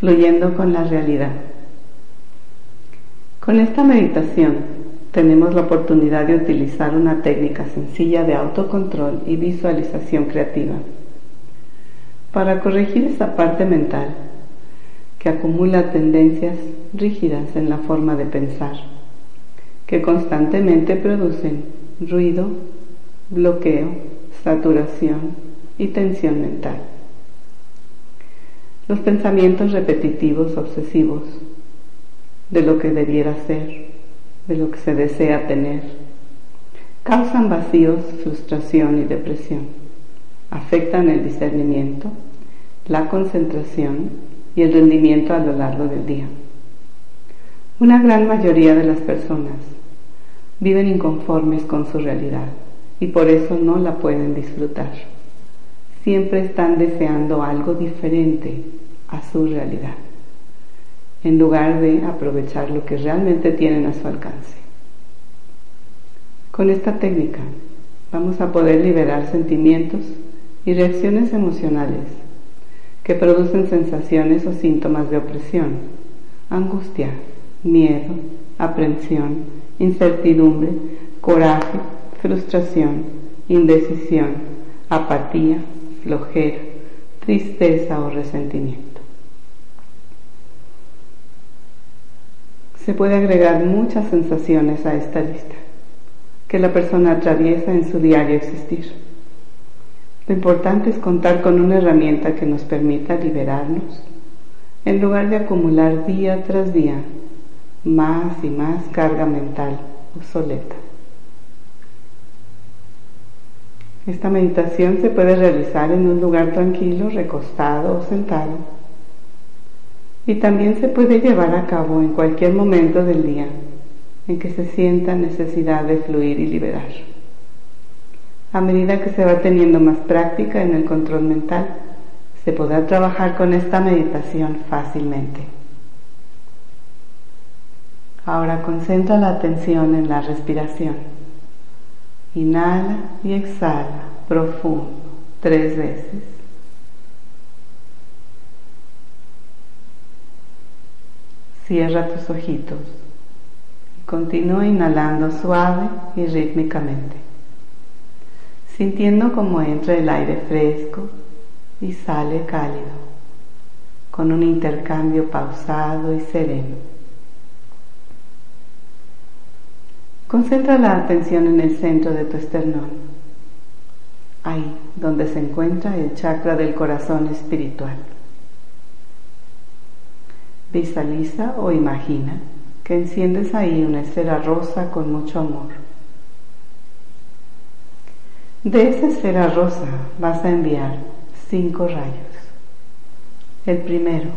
fluyendo con la realidad. Con esta meditación tenemos la oportunidad de utilizar una técnica sencilla de autocontrol y visualización creativa para corregir esa parte mental que acumula tendencias rígidas en la forma de pensar, que constantemente producen ruido, bloqueo, saturación y tensión mental. Los pensamientos repetitivos, obsesivos, de lo que debiera ser, de lo que se desea tener, causan vacíos, frustración y depresión, afectan el discernimiento, la concentración y el rendimiento a lo largo del día. Una gran mayoría de las personas viven inconformes con su realidad y por eso no la pueden disfrutar. Siempre están deseando algo diferente a su realidad en lugar de aprovechar lo que realmente tienen a su alcance. Con esta técnica vamos a poder liberar sentimientos y reacciones emocionales que producen sensaciones o síntomas de opresión, angustia, miedo, aprensión, incertidumbre, coraje, frustración, indecisión, apatía, flojera, tristeza o resentimiento. Se puede agregar muchas sensaciones a esta lista que la persona atraviesa en su diario existir. Lo importante es contar con una herramienta que nos permita liberarnos en lugar de acumular día tras día más y más carga mental obsoleta. Esta meditación se puede realizar en un lugar tranquilo, recostado o sentado y también se puede llevar a cabo en cualquier momento del día en que se sienta necesidad de fluir y liberar. A medida que se va teniendo más práctica en el control mental, se podrá trabajar con esta meditación fácilmente. Ahora concentra la atención en la respiración. Inhala y exhala profundo tres veces. Cierra tus ojitos y continúa inhalando suave y rítmicamente, sintiendo cómo entra el aire fresco y sale cálido, con un intercambio pausado y sereno. Concentra la atención en el centro de tu esternón, ahí donde se encuentra el chakra del corazón espiritual. Visualiza o imagina que enciendes ahí una esfera rosa con mucho amor. De esa esfera rosa vas a enviar cinco rayos. El primero,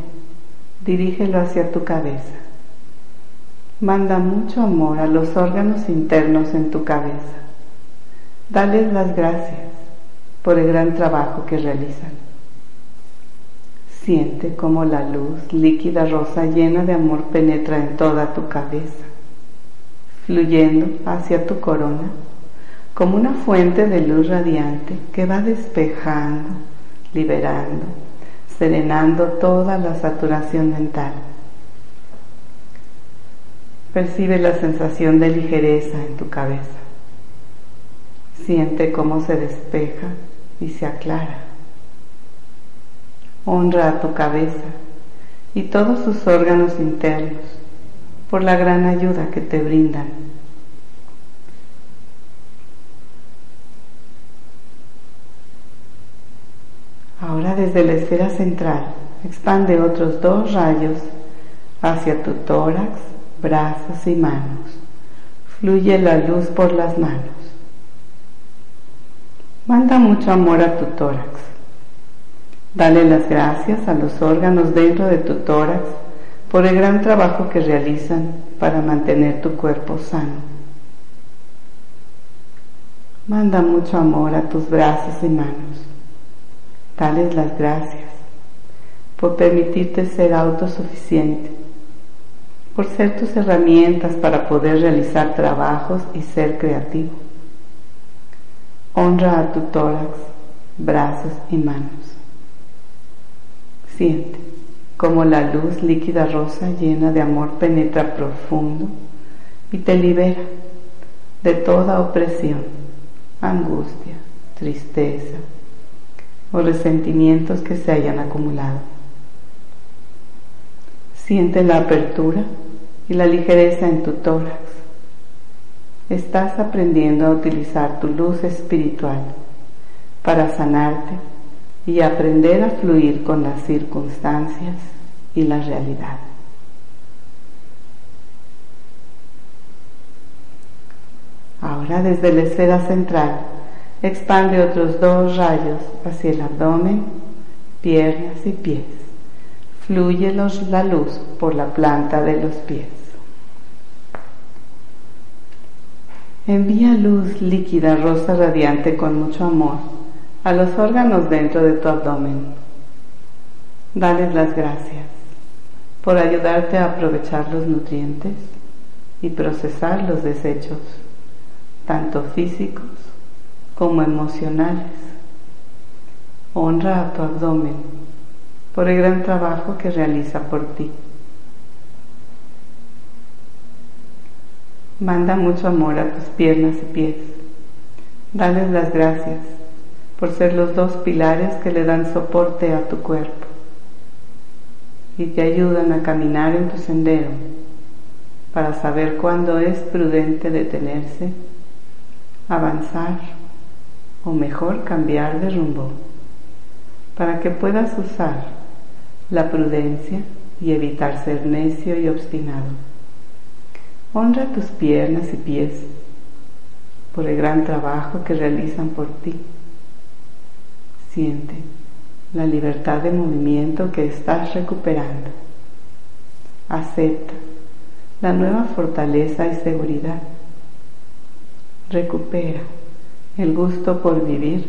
dirígelo hacia tu cabeza. Manda mucho amor a los órganos internos en tu cabeza. Dales las gracias por el gran trabajo que realizan. Siente como la luz líquida rosa llena de amor penetra en toda tu cabeza, fluyendo hacia tu corona como una fuente de luz radiante que va despejando, liberando, serenando toda la saturación mental. Percibe la sensación de ligereza en tu cabeza. Siente cómo se despeja y se aclara honra a tu cabeza y todos sus órganos internos por la gran ayuda que te brindan. Ahora desde la esfera central expande otros dos rayos hacia tu tórax, brazos y manos. Fluye la luz por las manos. Manda mucho amor a tu tórax Dale las gracias a los órganos dentro de tu tórax por el gran trabajo que realizan para mantener tu cuerpo sano. Manda mucho amor a tus brazos y manos. Dales las gracias por permitirte ser autosuficiente, por ser tus herramientas para poder realizar trabajos y ser creativo. Honra a tu tórax, brazos y manos. Siente como la luz líquida rosa llena de amor penetra profundo y te libera de toda opresión, angustia, tristeza o resentimientos que se hayan acumulado. Siente la apertura y la ligereza en tu tórax. Estás aprendiendo a utilizar tu luz espiritual para sanarte y aprender a fluir con las circunstancias y la realidad. Ahora desde la esfera central expande otros dos rayos hacia el abdomen, piernas y pies. Fluye la luz por la planta de los pies. Envía luz líquida rosa radiante con mucho amor a los órganos dentro de tu abdomen. Dales las gracias por ayudarte a aprovechar los nutrientes y procesar los desechos, tanto físicos como emocionales. Honra a tu abdomen por el gran trabajo que realiza por ti. Manda mucho amor a tus piernas y pies. Dales las gracias por ser los dos pilares que le dan soporte a tu cuerpo y te ayudan a caminar en tu sendero para saber cuándo es prudente detenerse, avanzar o mejor cambiar de rumbo, para que puedas usar la prudencia y evitar ser necio y obstinado. Honra tus piernas y pies por el gran trabajo que realizan por ti Siente la libertad de movimiento que estás recuperando. Acepta la nueva fortaleza y seguridad. Recupera el gusto por vivir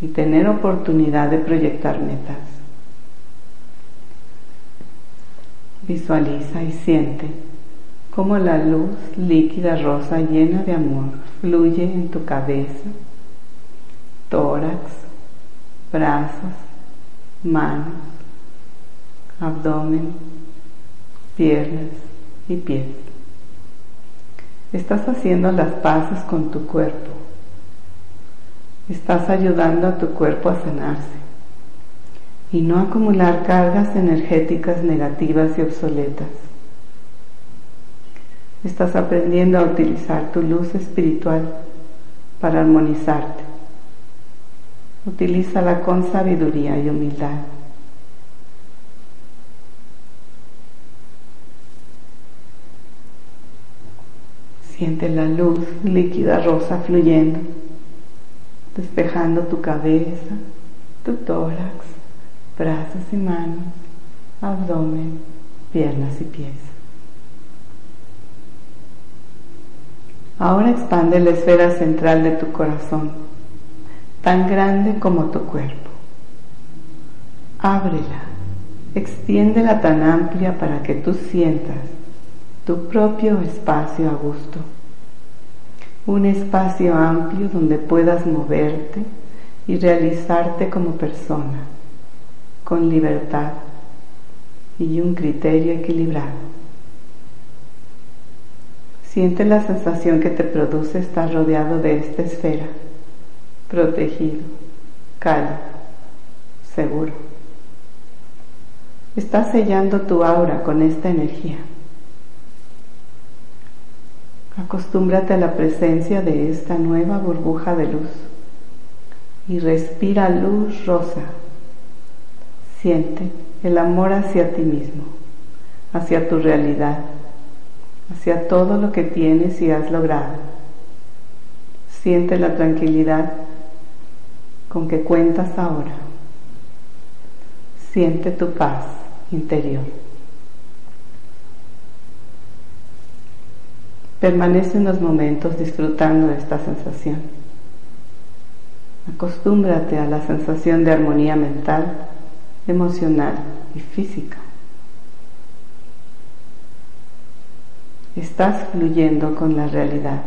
y tener oportunidad de proyectar metas. Visualiza y siente cómo la luz líquida rosa llena de amor fluye en tu cabeza, tórax, brazos, manos, abdomen, piernas y pies. Estás haciendo las paces con tu cuerpo. Estás ayudando a tu cuerpo a sanarse y no acumular cargas energéticas negativas y obsoletas. Estás aprendiendo a utilizar tu luz espiritual para armonizarte Utilízala con sabiduría y humildad. Siente la luz líquida rosa fluyendo, despejando tu cabeza, tu tórax, brazos y manos, abdomen, piernas y pies. Ahora expande la esfera central de tu corazón tan grande como tu cuerpo. Ábrela, extiéndela tan amplia para que tú sientas tu propio espacio a gusto. Un espacio amplio donde puedas moverte y realizarte como persona, con libertad y un criterio equilibrado. Siente la sensación que te produce estar rodeado de esta esfera protegido, cálido, seguro. Estás sellando tu aura con esta energía. Acostúmbrate a la presencia de esta nueva burbuja de luz y respira luz rosa. Siente el amor hacia ti mismo, hacia tu realidad, hacia todo lo que tienes y has logrado. Siente la tranquilidad con que cuentas ahora. Siente tu paz interior. Permanece unos momentos disfrutando de esta sensación. Acostúmbrate a la sensación de armonía mental, emocional y física. Estás fluyendo con la realidad.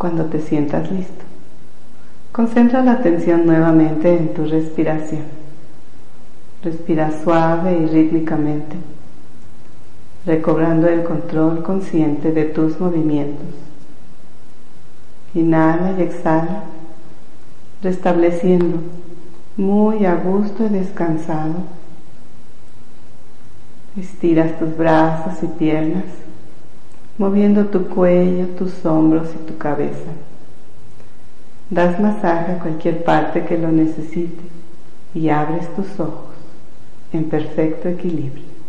Cuando te sientas listo. Concentra la atención nuevamente en tu respiración. Respira suave y rítmicamente, recobrando el control consciente de tus movimientos. Inhala y exhala, restableciendo muy a gusto y descansado. Estiras tus brazos y piernas, moviendo tu cuello, tus hombros y tu cabeza. Das masaje a cualquier parte que lo necesite y abres tus ojos en perfecto equilibrio.